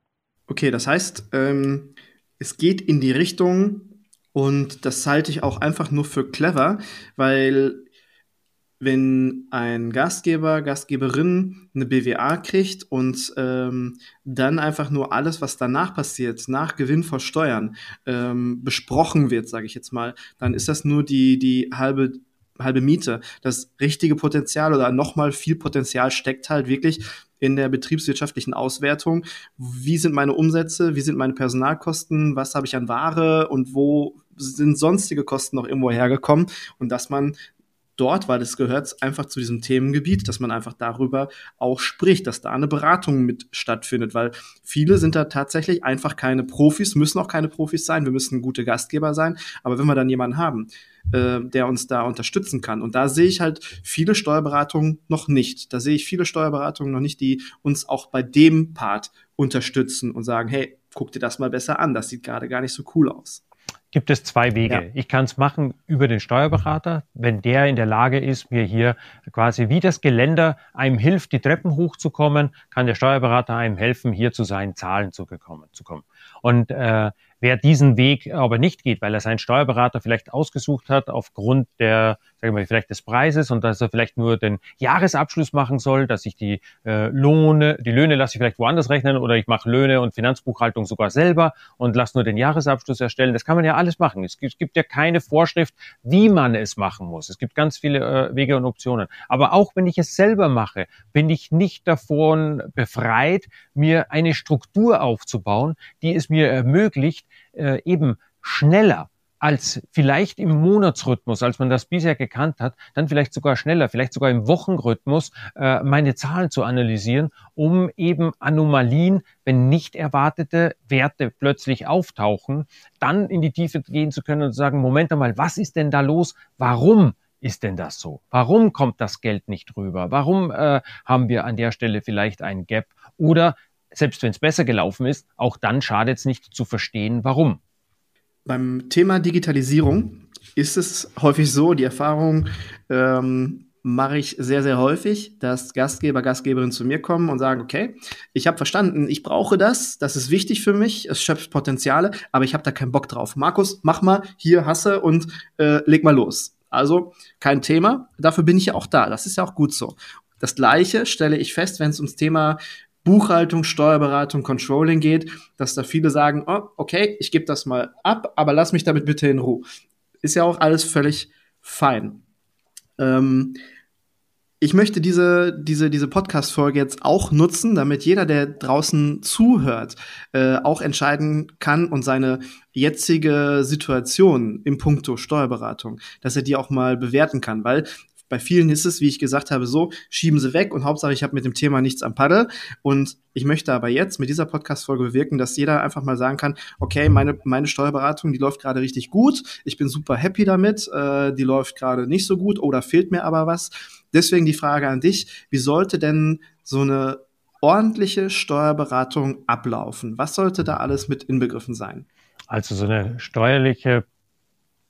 Okay, das heißt, ähm, es geht in die Richtung, und das halte ich auch einfach nur für clever, weil wenn ein Gastgeber, Gastgeberin eine BWA kriegt und ähm, dann einfach nur alles, was danach passiert, nach Gewinn vor Steuern, ähm, besprochen wird, sage ich jetzt mal, dann ist das nur die, die halbe halbe Miete. Das richtige Potenzial oder nochmal viel Potenzial steckt halt wirklich in der betriebswirtschaftlichen Auswertung. Wie sind meine Umsätze? Wie sind meine Personalkosten? Was habe ich an Ware? Und wo sind sonstige Kosten noch irgendwo hergekommen? Und dass man dort, weil es gehört einfach zu diesem Themengebiet, dass man einfach darüber auch spricht, dass da eine Beratung mit stattfindet, weil viele sind da tatsächlich einfach keine Profis, müssen auch keine Profis sein, wir müssen gute Gastgeber sein, aber wenn wir dann jemanden haben, äh, der uns da unterstützen kann. Und da sehe ich halt viele Steuerberatungen noch nicht. Da sehe ich viele Steuerberatungen noch nicht, die uns auch bei dem Part unterstützen und sagen, hey, guck dir das mal besser an, das sieht gerade gar nicht so cool aus gibt es zwei Wege. Ja. Ich kann es machen über den Steuerberater, wenn der in der Lage ist, mir hier quasi wie das Geländer einem hilft, die Treppen hochzukommen, kann der Steuerberater einem helfen, hier zu seinen Zahlen zu, gekommen, zu kommen. Und äh, Wer diesen Weg aber nicht geht, weil er seinen Steuerberater vielleicht ausgesucht hat aufgrund der, sagen wir vielleicht des Preises und dass er vielleicht nur den Jahresabschluss machen soll, dass ich die äh, Lohne, die Löhne lasse ich vielleicht woanders rechnen oder ich mache Löhne und Finanzbuchhaltung sogar selber und lasse nur den Jahresabschluss erstellen. Das kann man ja alles machen. Es gibt, es gibt ja keine Vorschrift, wie man es machen muss. Es gibt ganz viele äh, Wege und Optionen. Aber auch wenn ich es selber mache, bin ich nicht davon befreit, mir eine Struktur aufzubauen, die es mir ermöglicht, äh, eben schneller als vielleicht im Monatsrhythmus, als man das bisher gekannt hat, dann vielleicht sogar schneller, vielleicht sogar im Wochenrhythmus äh, meine Zahlen zu analysieren, um eben Anomalien, wenn nicht erwartete Werte plötzlich auftauchen, dann in die Tiefe gehen zu können und zu sagen, Moment einmal, was ist denn da los? Warum ist denn das so? Warum kommt das Geld nicht rüber? Warum äh, haben wir an der Stelle vielleicht ein Gap? Oder selbst wenn es besser gelaufen ist, auch dann schadet es nicht zu verstehen, warum. Beim Thema Digitalisierung ist es häufig so, die Erfahrung ähm, mache ich sehr, sehr häufig, dass Gastgeber, Gastgeberinnen zu mir kommen und sagen, okay, ich habe verstanden, ich brauche das, das ist wichtig für mich, es schöpft Potenziale, aber ich habe da keinen Bock drauf. Markus, mach mal, hier hasse und äh, leg mal los. Also kein Thema, dafür bin ich ja auch da, das ist ja auch gut so. Das gleiche stelle ich fest, wenn es ums Thema Buchhaltung, Steuerberatung, Controlling geht, dass da viele sagen, oh, okay, ich gebe das mal ab, aber lass mich damit bitte in Ruhe. Ist ja auch alles völlig fein. Ähm, ich möchte diese, diese, diese Podcast-Folge jetzt auch nutzen, damit jeder, der draußen zuhört, äh, auch entscheiden kann und seine jetzige Situation im Punkto Steuerberatung, dass er die auch mal bewerten kann, weil bei vielen ist es, wie ich gesagt habe, so, schieben sie weg und Hauptsache, ich habe mit dem Thema nichts am Paddel. Und ich möchte aber jetzt mit dieser Podcast-Folge bewirken, dass jeder einfach mal sagen kann, okay, meine, meine Steuerberatung, die läuft gerade richtig gut, ich bin super happy damit, äh, die läuft gerade nicht so gut oder fehlt mir aber was. Deswegen die Frage an dich, wie sollte denn so eine ordentliche Steuerberatung ablaufen? Was sollte da alles mit inbegriffen sein? Also so eine steuerliche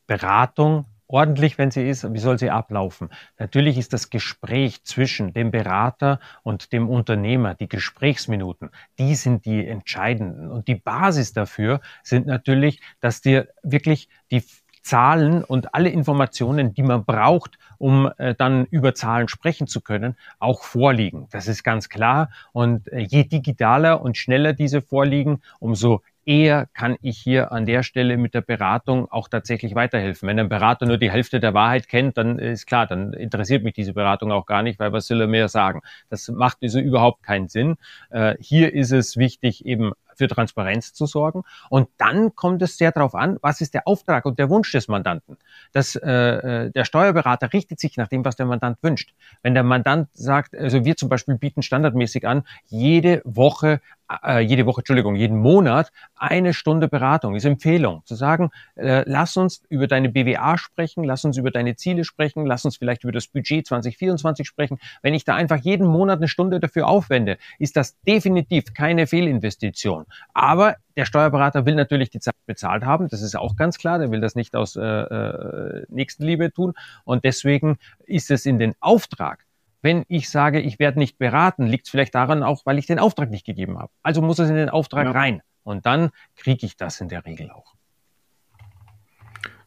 Beratung ordentlich, wenn sie ist, wie soll sie ablaufen? Natürlich ist das Gespräch zwischen dem Berater und dem Unternehmer, die Gesprächsminuten, die sind die entscheidenden. Und die Basis dafür sind natürlich, dass dir wirklich die Zahlen und alle Informationen, die man braucht, um äh, dann über Zahlen sprechen zu können, auch vorliegen. Das ist ganz klar. Und äh, je digitaler und schneller diese vorliegen, umso eher kann ich hier an der Stelle mit der Beratung auch tatsächlich weiterhelfen. Wenn ein Berater nur die Hälfte der Wahrheit kennt, dann ist klar, dann interessiert mich diese Beratung auch gar nicht, weil was soll er mehr sagen? Das macht also überhaupt keinen Sinn. Äh, hier ist es wichtig, eben für Transparenz zu sorgen. Und dann kommt es sehr darauf an, was ist der Auftrag und der Wunsch des Mandanten. Das, äh, äh, der Steuerberater richtet sich nach dem, was der Mandant wünscht. Wenn der Mandant sagt, also wir zum Beispiel bieten standardmäßig an, jede Woche äh, jede Woche, Entschuldigung, jeden Monat eine Stunde Beratung, ist Empfehlung, zu sagen, äh, lass uns über deine BWA sprechen, lass uns über deine Ziele sprechen, lass uns vielleicht über das Budget 2024 sprechen. Wenn ich da einfach jeden Monat eine Stunde dafür aufwende, ist das definitiv keine Fehlinvestition. Aber der Steuerberater will natürlich die Zeit bezahlt haben, das ist auch ganz klar, der will das nicht aus äh, äh, Nächstenliebe tun und deswegen ist es in den Auftrag wenn ich sage, ich werde nicht beraten, liegt es vielleicht daran auch, weil ich den Auftrag nicht gegeben habe. Also muss es in den Auftrag ja. rein. Und dann kriege ich das in der Regel auch.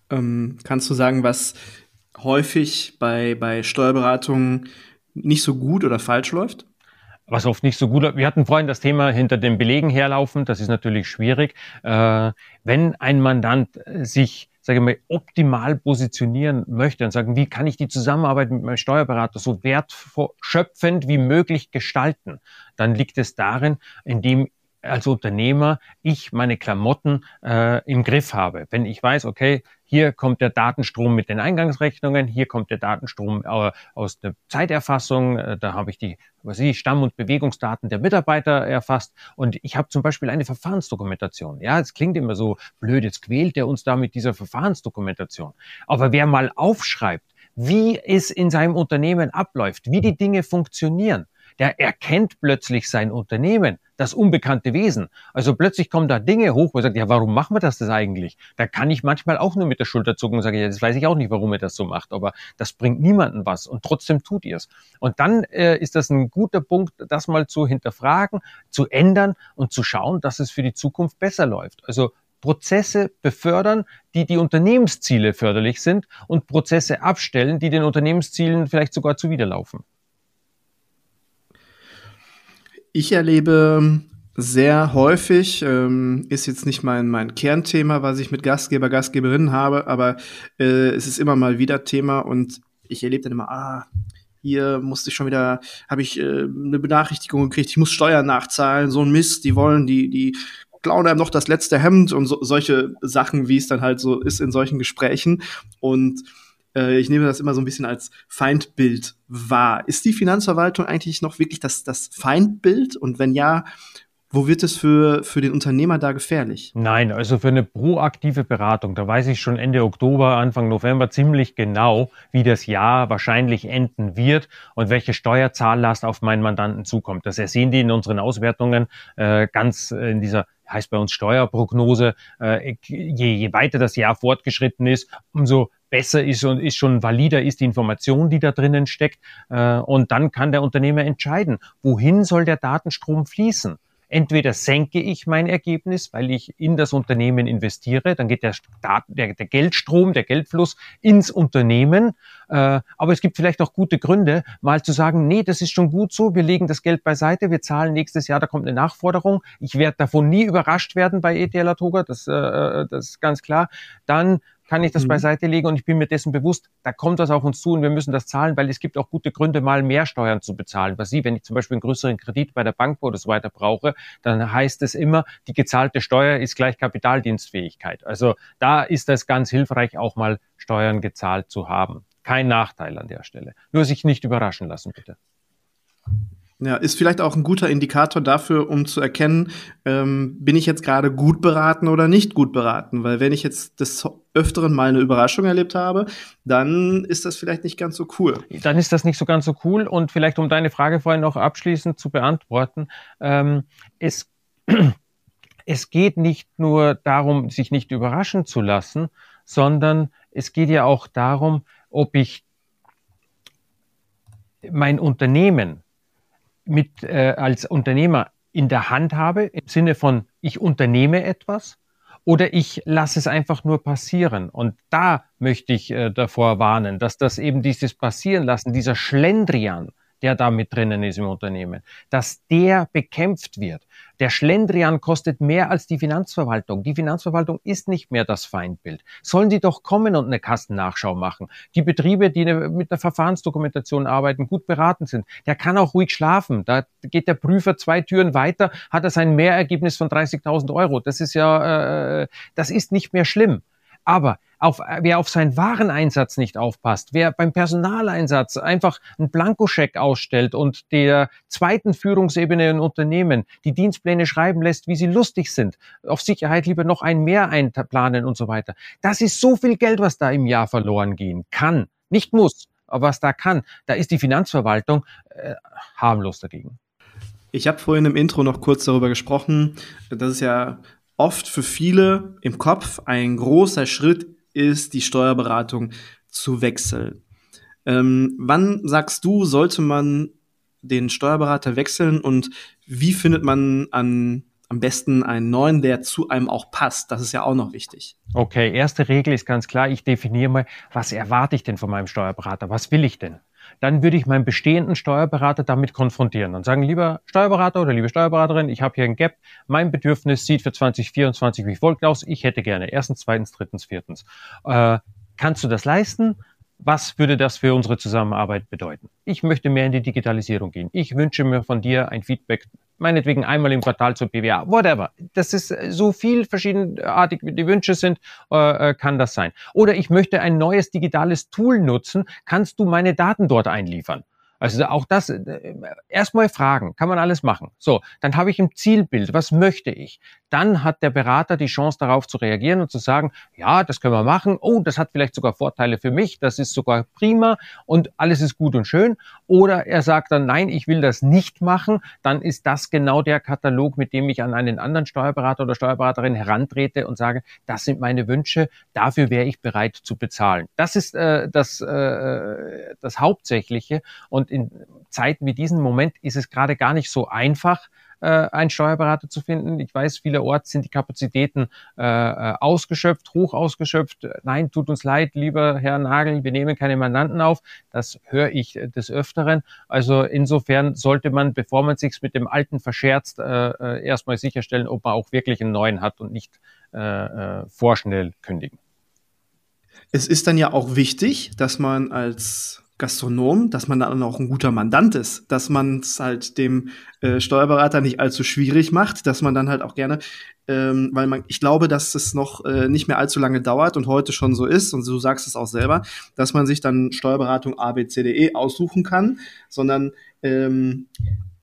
Ähm, kannst du sagen, was häufig bei, bei Steuerberatungen nicht so gut oder falsch läuft? was oft nicht so gut. Wir hatten vorhin das Thema hinter den Belegen herlaufen. Das ist natürlich schwierig. Äh, wenn ein Mandant sich sage ich mal, optimal positionieren möchte und sagen, wie kann ich die Zusammenarbeit mit meinem Steuerberater so wertschöpfend wie möglich gestalten, dann liegt es darin, indem als Unternehmer ich meine Klamotten äh, im Griff habe. Wenn ich weiß, okay, hier kommt der Datenstrom mit den Eingangsrechnungen, hier kommt der Datenstrom äh, aus der Zeiterfassung, äh, da habe ich die was ich, Stamm- und Bewegungsdaten der Mitarbeiter erfasst und ich habe zum Beispiel eine Verfahrensdokumentation. Ja, es klingt immer so blöd, jetzt quält er uns da mit dieser Verfahrensdokumentation. Aber wer mal aufschreibt, wie es in seinem Unternehmen abläuft, wie die Dinge funktionieren, der erkennt plötzlich sein Unternehmen, das unbekannte Wesen. Also plötzlich kommen da Dinge hoch, wo er sagt, ja, warum machen wir das, das eigentlich? Da kann ich manchmal auch nur mit der Schulter zucken und sage, ja, das weiß ich auch nicht, warum ihr das so macht, aber das bringt niemanden was und trotzdem tut ihr es. Und dann äh, ist das ein guter Punkt, das mal zu hinterfragen, zu ändern und zu schauen, dass es für die Zukunft besser läuft. Also Prozesse befördern, die die Unternehmensziele förderlich sind und Prozesse abstellen, die den Unternehmenszielen vielleicht sogar zuwiderlaufen. Ich erlebe sehr häufig, ähm, ist jetzt nicht mein, mein Kernthema, was ich mit Gastgeber, Gastgeberinnen habe, aber äh, es ist immer mal wieder Thema und ich erlebe dann immer, ah, hier musste ich schon wieder, habe ich äh, eine Benachrichtigung gekriegt, ich muss Steuern nachzahlen, so ein Mist, die wollen, die, die klauen einem noch das letzte Hemd und so, solche Sachen, wie es dann halt so ist in solchen Gesprächen. Und äh, ich nehme das immer so ein bisschen als Feindbild wahr. Ist die Finanzverwaltung eigentlich noch wirklich das, das Feindbild? Und wenn ja, wo wird es für, für den Unternehmer da gefährlich? Nein, also für eine proaktive Beratung, da weiß ich schon Ende Oktober, Anfang November ziemlich genau, wie das Jahr wahrscheinlich enden wird und welche Steuerzahllast auf meinen Mandanten zukommt. Das ersehen die in unseren Auswertungen äh, ganz in dieser heißt bei uns Steuerprognose, äh, je weiter das Jahr fortgeschritten ist, umso besser ist und ist schon valider ist die Information, die da drinnen steckt. Äh, und dann kann der Unternehmer entscheiden, wohin soll der Datenstrom fließen. Entweder senke ich mein Ergebnis, weil ich in das Unternehmen investiere, dann geht der, der, der Geldstrom, der Geldfluss ins Unternehmen. Äh, aber es gibt vielleicht auch gute Gründe, mal zu sagen, nee, das ist schon gut so, wir legen das Geld beiseite, wir zahlen nächstes Jahr, da kommt eine Nachforderung. Ich werde davon nie überrascht werden bei ETL Atoga, das, äh, das ist ganz klar. Dann kann ich das mhm. beiseite legen und ich bin mir dessen bewusst, da kommt was auf uns zu und wir müssen das zahlen, weil es gibt auch gute Gründe, mal mehr Steuern zu bezahlen. Was Sie, wenn ich zum Beispiel einen größeren Kredit bei der Bank oder so weiter brauche, dann heißt es immer, die gezahlte Steuer ist gleich Kapitaldienstfähigkeit. Also da ist das ganz hilfreich, auch mal Steuern gezahlt zu haben. Kein Nachteil an der Stelle. Nur sich nicht überraschen lassen, bitte. Ja, ist vielleicht auch ein guter Indikator dafür, um zu erkennen, ähm, bin ich jetzt gerade gut beraten oder nicht gut beraten. Weil wenn ich jetzt des Öfteren mal eine Überraschung erlebt habe, dann ist das vielleicht nicht ganz so cool. Dann ist das nicht so ganz so cool. Und vielleicht, um deine Frage vorhin noch abschließend zu beantworten, ähm, es, [clears throat] es geht nicht nur darum, sich nicht überraschen zu lassen, sondern es geht ja auch darum, ob ich mein Unternehmen mit äh, als Unternehmer in der Hand habe, im Sinne von ich unternehme etwas oder ich lasse es einfach nur passieren. Und da möchte ich äh, davor warnen, dass das eben dieses passieren lassen, dieser Schlendrian, der da mit drinnen ist im Unternehmen, dass der bekämpft wird. Der Schlendrian kostet mehr als die Finanzverwaltung. Die Finanzverwaltung ist nicht mehr das Feindbild. Sollen die doch kommen und eine Kastennachschau machen. Die Betriebe, die mit einer Verfahrensdokumentation arbeiten, gut beraten sind, der kann auch ruhig schlafen. Da geht der Prüfer zwei Türen weiter, hat er sein Mehrergebnis von 30.000 Euro. Das ist ja, äh, das ist nicht mehr schlimm. Aber auf, wer auf seinen Wareneinsatz nicht aufpasst, wer beim Personaleinsatz einfach einen Blankoscheck ausstellt und der zweiten Führungsebene in Unternehmen die Dienstpläne schreiben lässt, wie sie lustig sind, auf Sicherheit lieber noch ein mehr einplanen und so weiter. Das ist so viel Geld, was da im Jahr verloren gehen kann. Nicht muss, aber was da kann. Da ist die Finanzverwaltung äh, harmlos dagegen. Ich habe vorhin im Intro noch kurz darüber gesprochen, dass es ja oft für viele im Kopf ein großer Schritt ist, die Steuerberatung zu wechseln. Ähm, wann sagst du, sollte man den Steuerberater wechseln und wie findet man an, am besten einen neuen, der zu einem auch passt? Das ist ja auch noch wichtig. Okay, erste Regel ist ganz klar, ich definiere mal, was erwarte ich denn von meinem Steuerberater? Was will ich denn? Dann würde ich meinen bestehenden Steuerberater damit konfrontieren und sagen, lieber Steuerberater oder liebe Steuerberaterin, ich habe hier ein Gap, mein Bedürfnis sieht für 2024 wie folgt aus, ich hätte gerne erstens, zweitens, drittens, viertens. Äh, kannst du das leisten? Was würde das für unsere Zusammenarbeit bedeuten? Ich möchte mehr in die Digitalisierung gehen. Ich wünsche mir von dir ein Feedback, meinetwegen einmal im Quartal zur BWA, whatever. Das ist so viel verschiedenartig, wie die Wünsche sind, äh, äh, kann das sein. Oder ich möchte ein neues digitales Tool nutzen. Kannst du meine Daten dort einliefern? Also auch das, äh, erstmal fragen, kann man alles machen. So, dann habe ich ein Zielbild, was möchte ich? Dann hat der Berater die Chance darauf zu reagieren und zu sagen, ja, das können wir machen. Oh, das hat vielleicht sogar Vorteile für mich, das ist sogar prima und alles ist gut und schön. Oder er sagt dann, nein, ich will das nicht machen. Dann ist das genau der Katalog, mit dem ich an einen anderen Steuerberater oder Steuerberaterin herantrete und sage, das sind meine Wünsche, dafür wäre ich bereit zu bezahlen. Das ist äh, das, äh, das Hauptsächliche und in Zeiten wie diesen Moment ist es gerade gar nicht so einfach, äh, einen Steuerberater zu finden. Ich weiß, vielerorts sind die Kapazitäten äh, äh, ausgeschöpft, hoch ausgeschöpft. Nein, tut uns leid, lieber Herr Nagel, wir nehmen keine Mandanten auf. Das höre ich des Öfteren. Also insofern sollte man, bevor man sich mit dem Alten verscherzt, äh, äh, erstmal sicherstellen, ob man auch wirklich einen neuen hat und nicht äh, äh, vorschnell kündigen. Es ist dann ja auch wichtig, dass man als Gastronom, dass man dann auch ein guter Mandant ist, dass man es halt dem äh, Steuerberater nicht allzu schwierig macht, dass man dann halt auch gerne, ähm, weil man, ich glaube, dass es noch äh, nicht mehr allzu lange dauert und heute schon so ist, und du sagst es auch selber, dass man sich dann Steuerberatung ABCDE aussuchen kann, sondern ähm,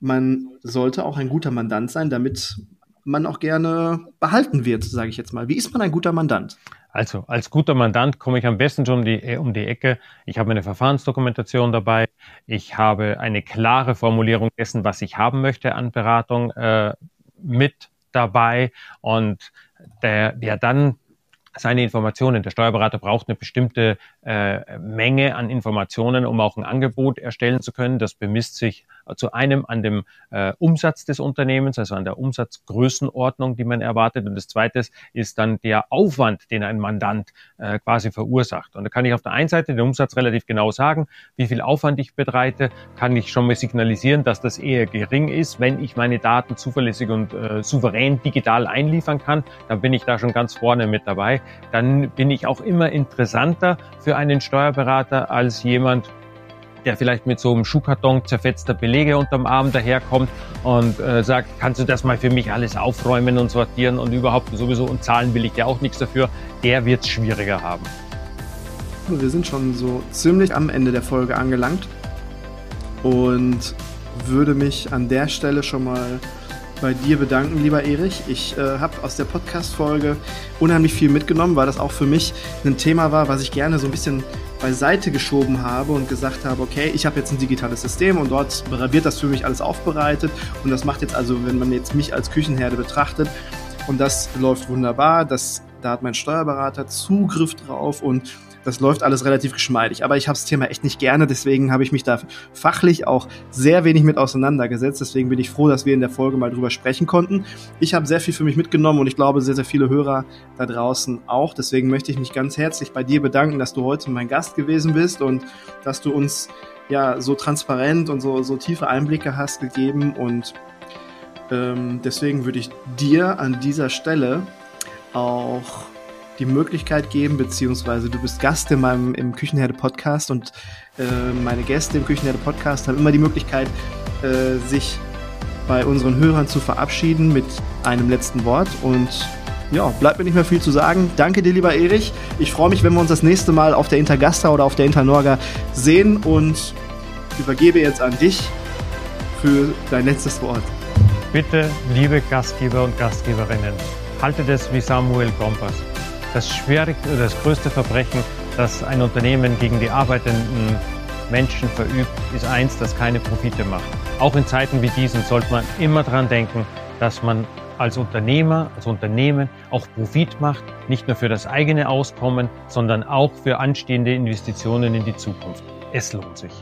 man sollte auch ein guter Mandant sein, damit man auch gerne behalten wird, sage ich jetzt mal. Wie ist man ein guter Mandant? Also als guter Mandant komme ich am besten schon um die, äh, um die Ecke. Ich habe eine Verfahrensdokumentation dabei. Ich habe eine klare Formulierung dessen, was ich haben möchte an Beratung äh, mit dabei. Und der, der dann seine Informationen. Der Steuerberater braucht eine bestimmte äh, Menge an Informationen, um auch ein Angebot erstellen zu können. Das bemisst sich zu einem an dem äh, Umsatz des Unternehmens, also an der Umsatzgrößenordnung, die man erwartet. Und das zweite ist dann der Aufwand, den ein Mandant äh, quasi verursacht. Und da kann ich auf der einen Seite den Umsatz relativ genau sagen, wie viel Aufwand ich betreite, kann ich schon mal signalisieren, dass das eher gering ist. Wenn ich meine Daten zuverlässig und äh, souverän digital einliefern kann, dann bin ich da schon ganz vorne mit dabei. Dann bin ich auch immer interessanter für einen Steuerberater als jemand, der vielleicht mit so einem Schuhkarton zerfetzter Belege unterm Arm daherkommt und äh, sagt, kannst du das mal für mich alles aufräumen und sortieren und überhaupt sowieso und zahlen will ich ja auch nichts dafür, der wird es schwieriger haben. Wir sind schon so ziemlich am Ende der Folge angelangt und würde mich an der Stelle schon mal bei dir bedanken, lieber Erich. Ich äh, habe aus der Podcast-Folge unheimlich viel mitgenommen, weil das auch für mich ein Thema war, was ich gerne so ein bisschen beiseite geschoben habe und gesagt habe, okay, ich habe jetzt ein digitales System und dort wird das für mich alles aufbereitet und das macht jetzt also, wenn man jetzt mich als Küchenherde betrachtet und das läuft wunderbar, das, da hat mein Steuerberater Zugriff drauf und das läuft alles relativ geschmeidig. Aber ich habe das Thema echt nicht gerne, deswegen habe ich mich da fachlich auch sehr wenig mit auseinandergesetzt. Deswegen bin ich froh, dass wir in der Folge mal drüber sprechen konnten. Ich habe sehr viel für mich mitgenommen und ich glaube, sehr, sehr viele Hörer da draußen auch. Deswegen möchte ich mich ganz herzlich bei dir bedanken, dass du heute mein Gast gewesen bist und dass du uns ja so transparent und so, so tiefe Einblicke hast gegeben und ähm, deswegen würde ich dir an dieser Stelle auch die Möglichkeit geben, beziehungsweise du bist Gast in meinem im Küchenherde Podcast und äh, meine Gäste im Küchenherde Podcast haben immer die Möglichkeit, äh, sich bei unseren Hörern zu verabschieden mit einem letzten Wort und ja, bleibt mir nicht mehr viel zu sagen. Danke dir, lieber Erich. Ich freue mich, wenn wir uns das nächste Mal auf der Intergasta oder auf der Internorga sehen und übergebe jetzt an dich für dein letztes Wort. Bitte, liebe Gastgeber und Gastgeberinnen, haltet es wie Samuel Kompass das das größte Verbrechen, das ein Unternehmen gegen die arbeitenden Menschen verübt, ist eins, das keine Profite macht. Auch in Zeiten wie diesen sollte man immer daran denken, dass man als Unternehmer, als Unternehmen auch Profit macht, nicht nur für das eigene Auskommen, sondern auch für anstehende Investitionen in die Zukunft. Es lohnt sich.